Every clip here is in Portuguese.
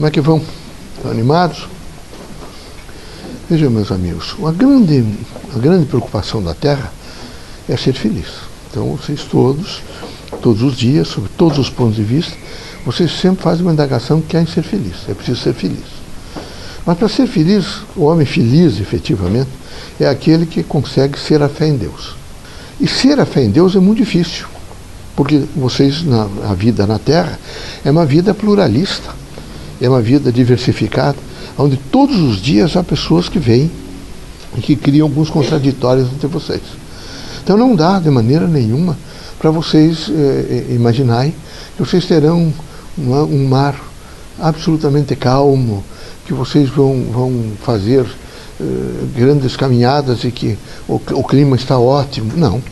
Como é que vão? Estão animados? Vejam, meus amigos, a grande, a grande preocupação da Terra é ser feliz. Então, vocês todos, todos os dias, sob todos os pontos de vista, vocês sempre fazem uma indagação que querem ser feliz. É preciso ser feliz. Mas para ser feliz, o homem feliz, efetivamente, é aquele que consegue ser a fé em Deus. E ser a fé em Deus é muito difícil, porque vocês, na a vida na Terra, é uma vida pluralista, é uma vida diversificada, onde todos os dias há pessoas que vêm e que criam alguns contraditórios entre vocês. Então não dá de maneira nenhuma para vocês eh, eh, imaginarem que vocês terão uma, um mar absolutamente calmo, que vocês vão, vão fazer eh, grandes caminhadas e que o, o clima está ótimo. Não.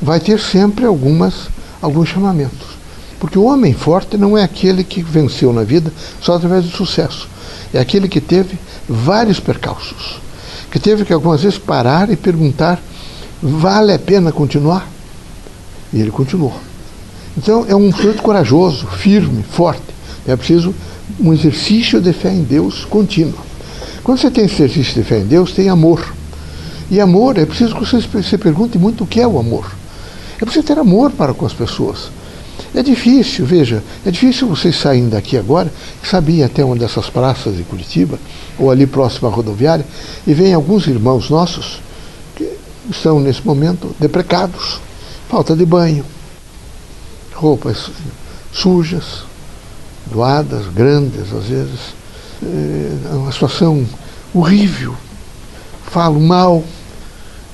Vai ter sempre algumas, alguns chamamentos. Porque o homem forte não é aquele que venceu na vida só através do sucesso. É aquele que teve vários percalços. Que teve que algumas vezes parar e perguntar: vale a pena continuar? E ele continuou. Então é um sujeito corajoso, firme, forte. É preciso um exercício de fé em Deus contínuo. Quando você tem exercício de fé em Deus, tem amor. E amor, é preciso que você se pergunte muito o que é o amor. É preciso ter amor para com as pessoas. É difícil, veja, é difícil vocês saírem daqui agora, sabia até uma dessas praças de Curitiba, ou ali próximo à rodoviária, e vem alguns irmãos nossos que estão nesse momento deprecados, falta de banho, roupas sujas, doadas, grandes às vezes, é uma situação horrível, falam mal,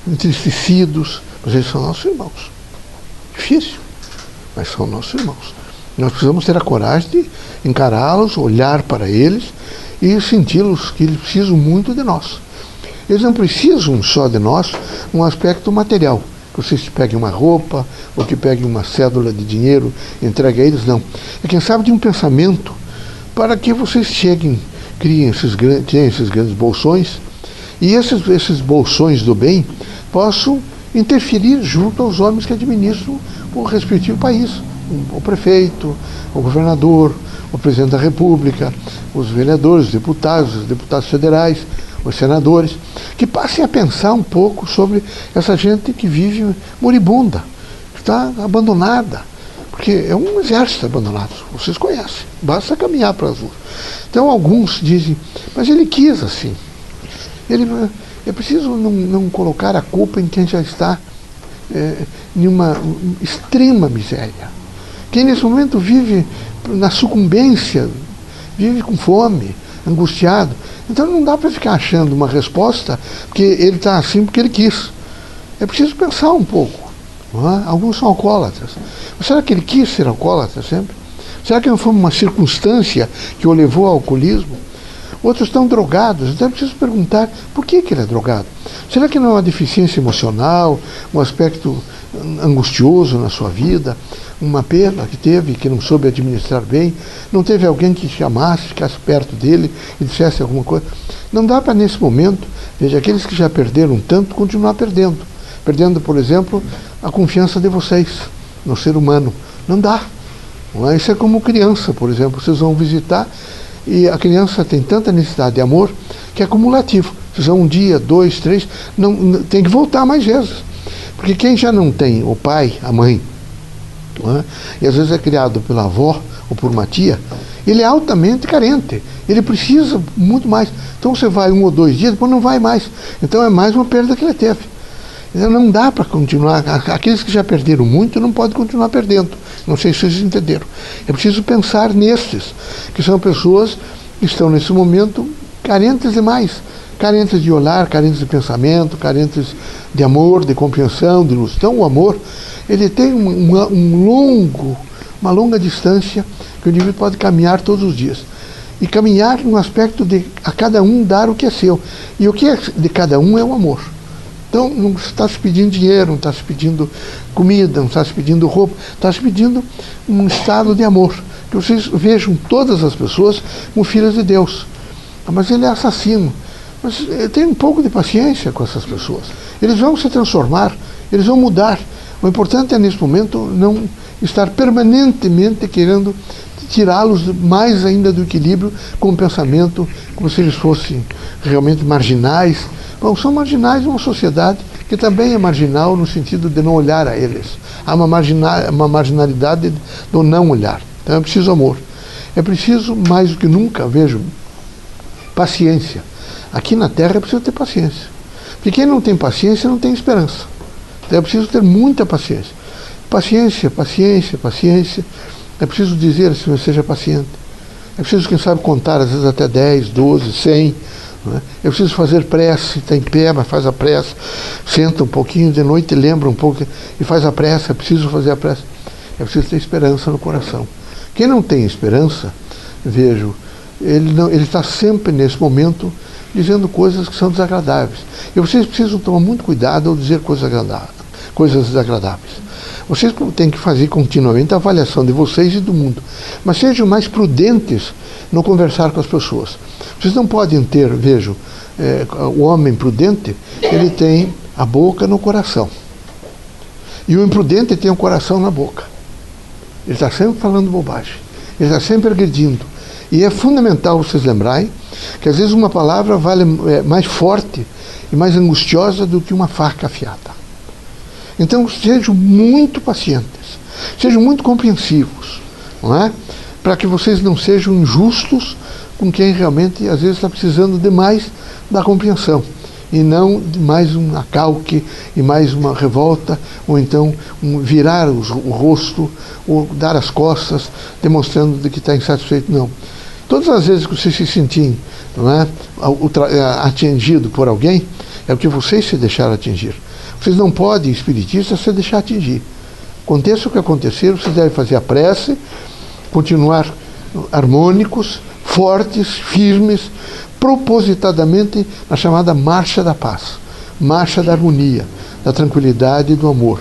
entristecidos, mas eles são nossos irmãos. Difícil, mas são nossos irmãos. Nós precisamos ter a coragem de encará-los, olhar para eles e senti-los que eles precisam muito de nós. Eles não precisam só de nós num aspecto material que vocês peguem uma roupa ou que peguem uma cédula de dinheiro entreguem a eles, não. É quem sabe de um pensamento para que vocês cheguem, criem esses, esses grandes bolsões e esses, esses bolsões do bem possam interferir junto aos homens que administram o respectivo país. O prefeito, o governador, o presidente da República, os vereadores, os deputados, os deputados federais, os senadores, que passem a pensar um pouco sobre essa gente que vive moribunda, que está abandonada. Porque é um exército abandonado, vocês conhecem, basta caminhar para as ruas. Então alguns dizem, mas ele quis assim. Ele, é preciso não, não colocar a culpa em quem já está é, em uma extrema miséria. Quem nesse momento vive na sucumbência, vive com fome, angustiado. Então não dá para ficar achando uma resposta porque ele está assim porque ele quis. É preciso pensar um pouco. É? Alguns são alcoólatras. Mas será que ele quis ser alcoólatra sempre? Será que não foi uma circunstância que o levou ao alcoolismo? Outros estão drogados, então é preciso perguntar por que, que ele é drogado. Será que não é uma deficiência emocional, um aspecto angustioso na sua vida? uma perda que teve, que não soube administrar bem, não teve alguém que chamasse, ficasse perto dele e dissesse alguma coisa. Não dá para, nesse momento, veja, aqueles que já perderam tanto, continuar perdendo. Perdendo, por exemplo, a confiança de vocês no ser humano. Não dá. É? Isso é como criança, por exemplo. Vocês vão visitar e a criança tem tanta necessidade de amor que é acumulativo. Vocês vão um dia, dois, três, não, tem que voltar mais vezes. Porque quem já não tem o pai, a mãe, é? e às vezes é criado pela avó ou por uma tia, ele é altamente carente. Ele precisa muito mais. Então você vai um ou dois dias, depois não vai mais. Então é mais uma perda que ele teve. Então não dá para continuar. Aqueles que já perderam muito não podem continuar perdendo. Não sei se vocês entenderam. É preciso pensar nesses, que são pessoas que estão nesse momento carentes demais. Carentes de olhar, carentes de pensamento, carentes de amor, de compreensão, de luz. Então o amor ele tem uma, um longo, uma longa distância que o indivíduo pode caminhar todos os dias. E caminhar no aspecto de a cada um dar o que é seu. E o que é de cada um é o amor. Então não está se pedindo dinheiro, não está se pedindo comida, não está se pedindo roupa, está se pedindo um estado de amor. Que vocês vejam todas as pessoas como filhas de Deus. Mas ele é assassino. Mas eh, tem um pouco de paciência com essas pessoas. Eles vão se transformar, eles vão mudar. O importante é, nesse momento, não estar permanentemente querendo tirá-los mais ainda do equilíbrio com o pensamento como se eles fossem realmente marginais. Bom, são marginais uma sociedade que também é marginal no sentido de não olhar a eles. Há uma, uma marginalidade do não olhar. Então é preciso amor. É preciso, mais do que nunca, vejo, paciência. Aqui na Terra é preciso ter paciência. Porque quem não tem paciência não tem esperança. Então é preciso ter muita paciência. Paciência, paciência, paciência. É preciso dizer assim, seja paciente. É preciso, quem sabe, contar, às vezes até 10, 12, 100. Né? É preciso fazer prece, está em pé, mas faz a prece. Senta um pouquinho de noite, lembra um pouco e faz a prece. É preciso fazer a prece. É preciso ter esperança no coração. Quem não tem esperança, vejo, ele não, ele está sempre nesse momento dizendo coisas que são desagradáveis. E vocês precisam tomar muito cuidado ao dizer coisas agradáveis, coisas desagradáveis. Vocês têm que fazer continuamente a avaliação de vocês e do mundo. Mas sejam mais prudentes no conversar com as pessoas. Vocês não podem ter, vejo, é, o homem prudente, ele tem a boca no coração. E o imprudente tem o coração na boca. Ele está sempre falando bobagem. Ele está sempre agredindo. E é fundamental vocês lembrarem que às vezes uma palavra vale é, mais forte e mais angustiosa do que uma faca afiada. Então sejam muito pacientes, sejam muito compreensivos, não é? Para que vocês não sejam injustos com quem realmente às vezes está precisando demais da compreensão e não de mais um acalque e mais uma revolta, ou então um virar o, rosto, ou dar as costas, demonstrando de que está insatisfeito. Não. Todas as vezes que você se não é, atingido por alguém, é o que vocês se deixaram atingir. Vocês não podem, espiritistas, se deixar atingir. Aconteça o que acontecer, vocês devem fazer a prece, continuar harmônicos, fortes, firmes, propositadamente na chamada marcha da paz, marcha da harmonia, da tranquilidade e do amor.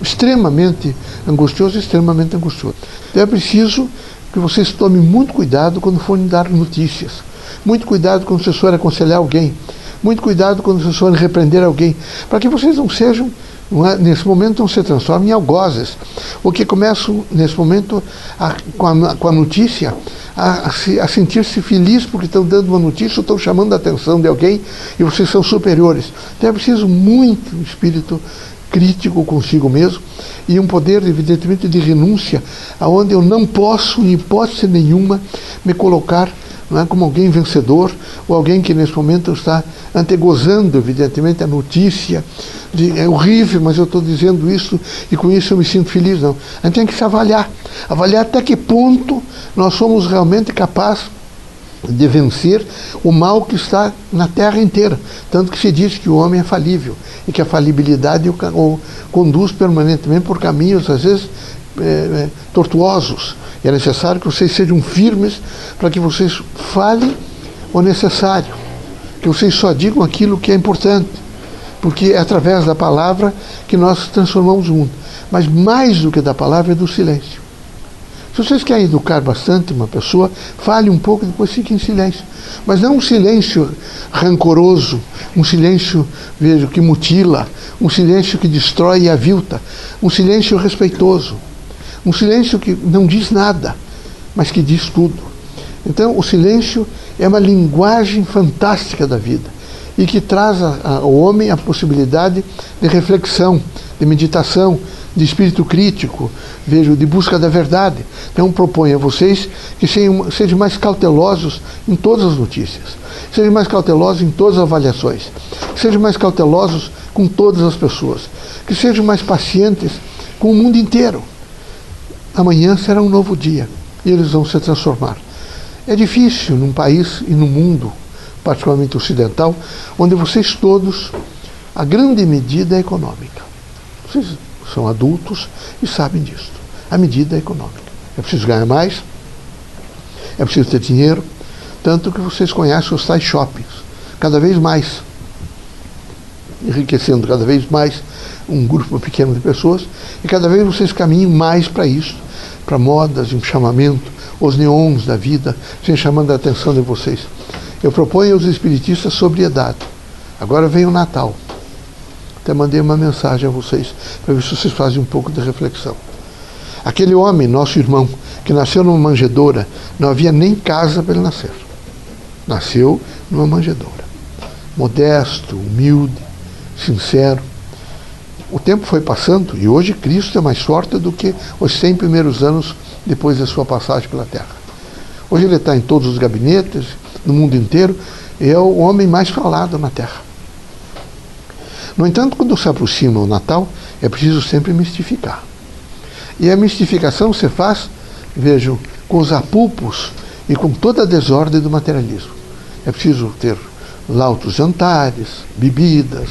Extremamente angustioso, extremamente angustioso. Então é preciso que vocês tomem muito cuidado quando forem dar notícias. Muito cuidado quando vocês forem aconselhar alguém. Muito cuidado quando vocês forem repreender alguém, para que vocês não sejam, não é, nesse momento, não se transformem em algozes, ou que começam, nesse momento, a, com, a, com, a, notícia, a, a sentir-se felizes porque estão dando uma notícia, ou estão chamando a atenção de alguém e vocês são superiores. Então é preciso muito espírito crítico consigo mesmo e um poder, evidentemente, de renúncia, aonde eu não posso, em hipótese nenhuma, me colocar é, como alguém vencedor ou alguém que nesse momento está antegozando, evidentemente, a notícia. De, é horrível, mas eu estou dizendo isso e com isso eu me sinto feliz. Não. A gente tem que se avaliar. Avaliar até que ponto nós somos realmente capazes de vencer o mal que está na terra inteira. Tanto que se diz que o homem é falível e que a falibilidade o, o conduz permanentemente por caminhos, às vezes, é, é, tortuosos. E é necessário que vocês sejam firmes para que vocês falem o necessário, que vocês só digam aquilo que é importante, porque é através da palavra que nós transformamos o mundo. Mas mais do que da palavra é do silêncio. Se vocês querem educar bastante uma pessoa, fale um pouco, depois fique em silêncio. Mas não um silêncio rancoroso, um silêncio, vejo, que mutila, um silêncio que destrói e avilta, um silêncio respeitoso, um silêncio que não diz nada, mas que diz tudo. Então, o silêncio é uma linguagem fantástica da vida e que traz ao homem a possibilidade de reflexão, de meditação, de espírito crítico, vejo, de busca da verdade. Então proponho a vocês que sejam, mais cautelosos em todas as notícias, sejam mais cautelosos em todas as avaliações, sejam mais cautelosos com todas as pessoas, que sejam mais pacientes com o mundo inteiro. Amanhã será um novo dia e eles vão se transformar. É difícil num país e no mundo, particularmente ocidental, onde vocês todos, a grande medida é econômica. Vocês são adultos e sabem disso. A medida é econômica. É preciso ganhar mais, é preciso ter dinheiro, tanto que vocês conhecem os tais shoppings, cada vez mais, enriquecendo cada vez mais um grupo pequeno de pessoas, e cada vez vocês caminham mais para isso, para modas, um chamamento, os neons da vida, sem chamando a atenção de vocês. Eu proponho aos espiritistas sobriedade. Agora vem o Natal. Até mandei uma mensagem a vocês, para ver se vocês fazem um pouco de reflexão. Aquele homem, nosso irmão, que nasceu numa manjedoura, não havia nem casa para ele nascer. Nasceu numa manjedoura. Modesto, humilde, sincero. O tempo foi passando e hoje Cristo é mais forte do que os 100 primeiros anos depois da sua passagem pela terra. Hoje ele está em todos os gabinetes, no mundo inteiro, e é o homem mais falado na terra. No entanto, quando se aproxima o Natal, é preciso sempre mistificar. E a mistificação se faz, vejam, com os apupos e com toda a desordem do materialismo. É preciso ter lautos jantares, bebidas,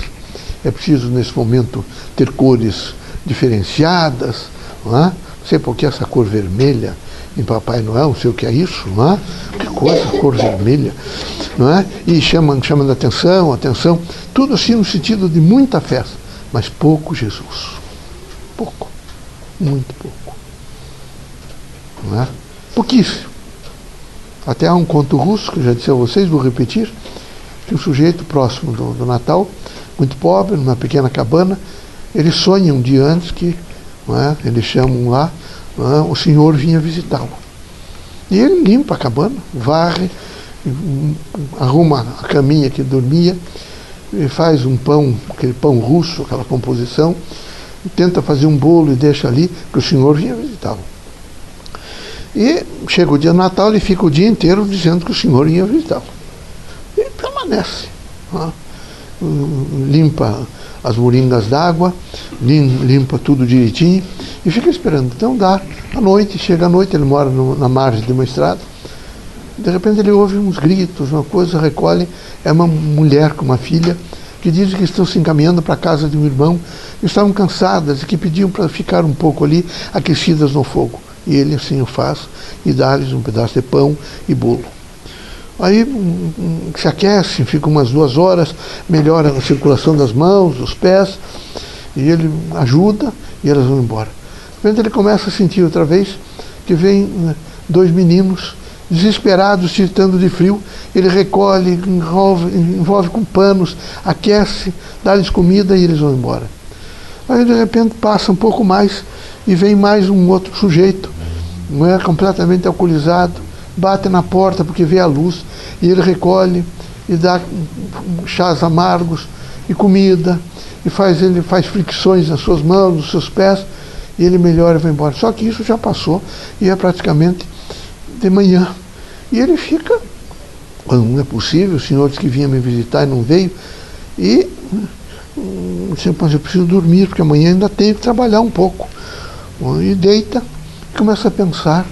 é preciso, nesse momento, ter cores diferenciadas. Não, é? não sei por que essa cor vermelha em Papai Noel, não sei o que é isso, não é? Que coisa, cor vermelha, não é? E chamando, chamando atenção, atenção, tudo assim no sentido de muita festa, mas pouco Jesus. Pouco, muito pouco. Não é? Pouquíssimo. Até há um conto russo, que eu já disse a vocês, vou repetir, que um sujeito próximo do, do Natal, muito pobre, numa pequena cabana, ele sonha um dia antes que, é, eles chamam lá, é, o senhor vinha visitá-lo. E ele limpa a cabana, varre, arruma a caminha que dormia, faz um pão, aquele pão russo, aquela composição, tenta fazer um bolo e deixa ali, que o senhor vinha visitá-lo. E chega o dia Natal, ele fica o dia inteiro dizendo que o senhor ia visitá-lo. E permanece. Né? Limpa as moringas d'água, limpa tudo direitinho e fica esperando. Então dá, à noite, chega à noite, ele mora no, na margem de uma estrada, de repente ele ouve uns gritos, uma coisa, recolhe, é uma mulher com uma filha, que dizem que estão se encaminhando para a casa de um irmão, estavam cansadas e que pediam para ficar um pouco ali, aquecidas no fogo. E ele assim o faz e dá-lhes um pedaço de pão e bolo. Aí se aquecem, ficam umas duas horas, melhora a circulação das mãos, dos pés, e ele ajuda e elas vão embora. De repente ele começa a sentir outra vez que vem né, dois meninos desesperados, titando de frio, ele recolhe, envolve, envolve com panos, aquece, dá-lhes comida e eles vão embora. Aí de repente passa um pouco mais e vem mais um outro sujeito, não é completamente alcoolizado, bate na porta porque vê a luz e ele recolhe e dá chás amargos e comida e faz ele faz fricções nas suas mãos, nos seus pés e ele melhora e vai embora. Só que isso já passou e é praticamente de manhã. E ele fica, não é possível, o senhor disse que vinha me visitar e não veio, e disse, mas eu preciso dormir, porque amanhã ainda tenho que trabalhar um pouco. E deita, começa a pensar.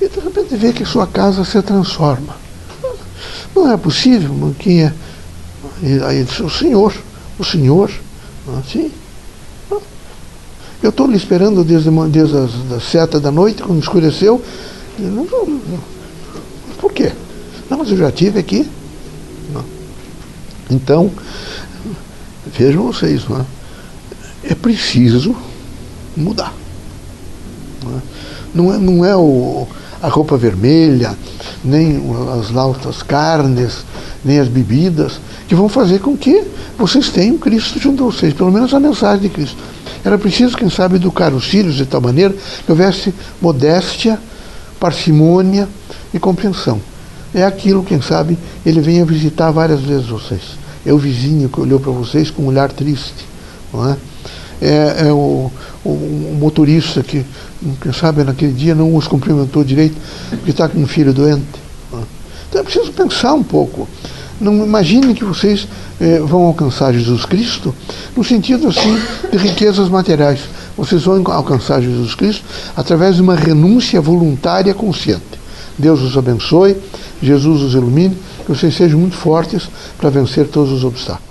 E de repente vê que sua casa se transforma. Não é possível, quem é? E aí disse, o senhor, o senhor, sim. Eu estou lhe esperando desde, desde as das sete da noite, quando escureceu. Por quê? Não, mas eu já tive aqui. Não. Então, vejam vocês, não é? preciso mudar. É, não é, não é o, a roupa vermelha, nem as lautas carnes, nem as bebidas, que vão fazer com que vocês tenham Cristo junto a vocês, pelo menos a mensagem de Cristo. Era preciso, quem sabe, educar os filhos de tal maneira que houvesse modéstia, parcimônia e compreensão. É aquilo, quem sabe, ele venha visitar várias vezes vocês. É o vizinho que olhou para vocês com um olhar triste. Não é? É, é o, o, motorista que, quem sabe, naquele dia não os cumprimentou direito, porque está com um filho doente. É? Então é preciso pensar um pouco. Não imaginem que vocês eh, vão alcançar Jesus Cristo no sentido assim de riquezas materiais. Vocês vão alcançar Jesus Cristo através de uma renúncia voluntária consciente. Deus os abençoe, Jesus os ilumine, que vocês sejam muito fortes para vencer todos os obstáculos.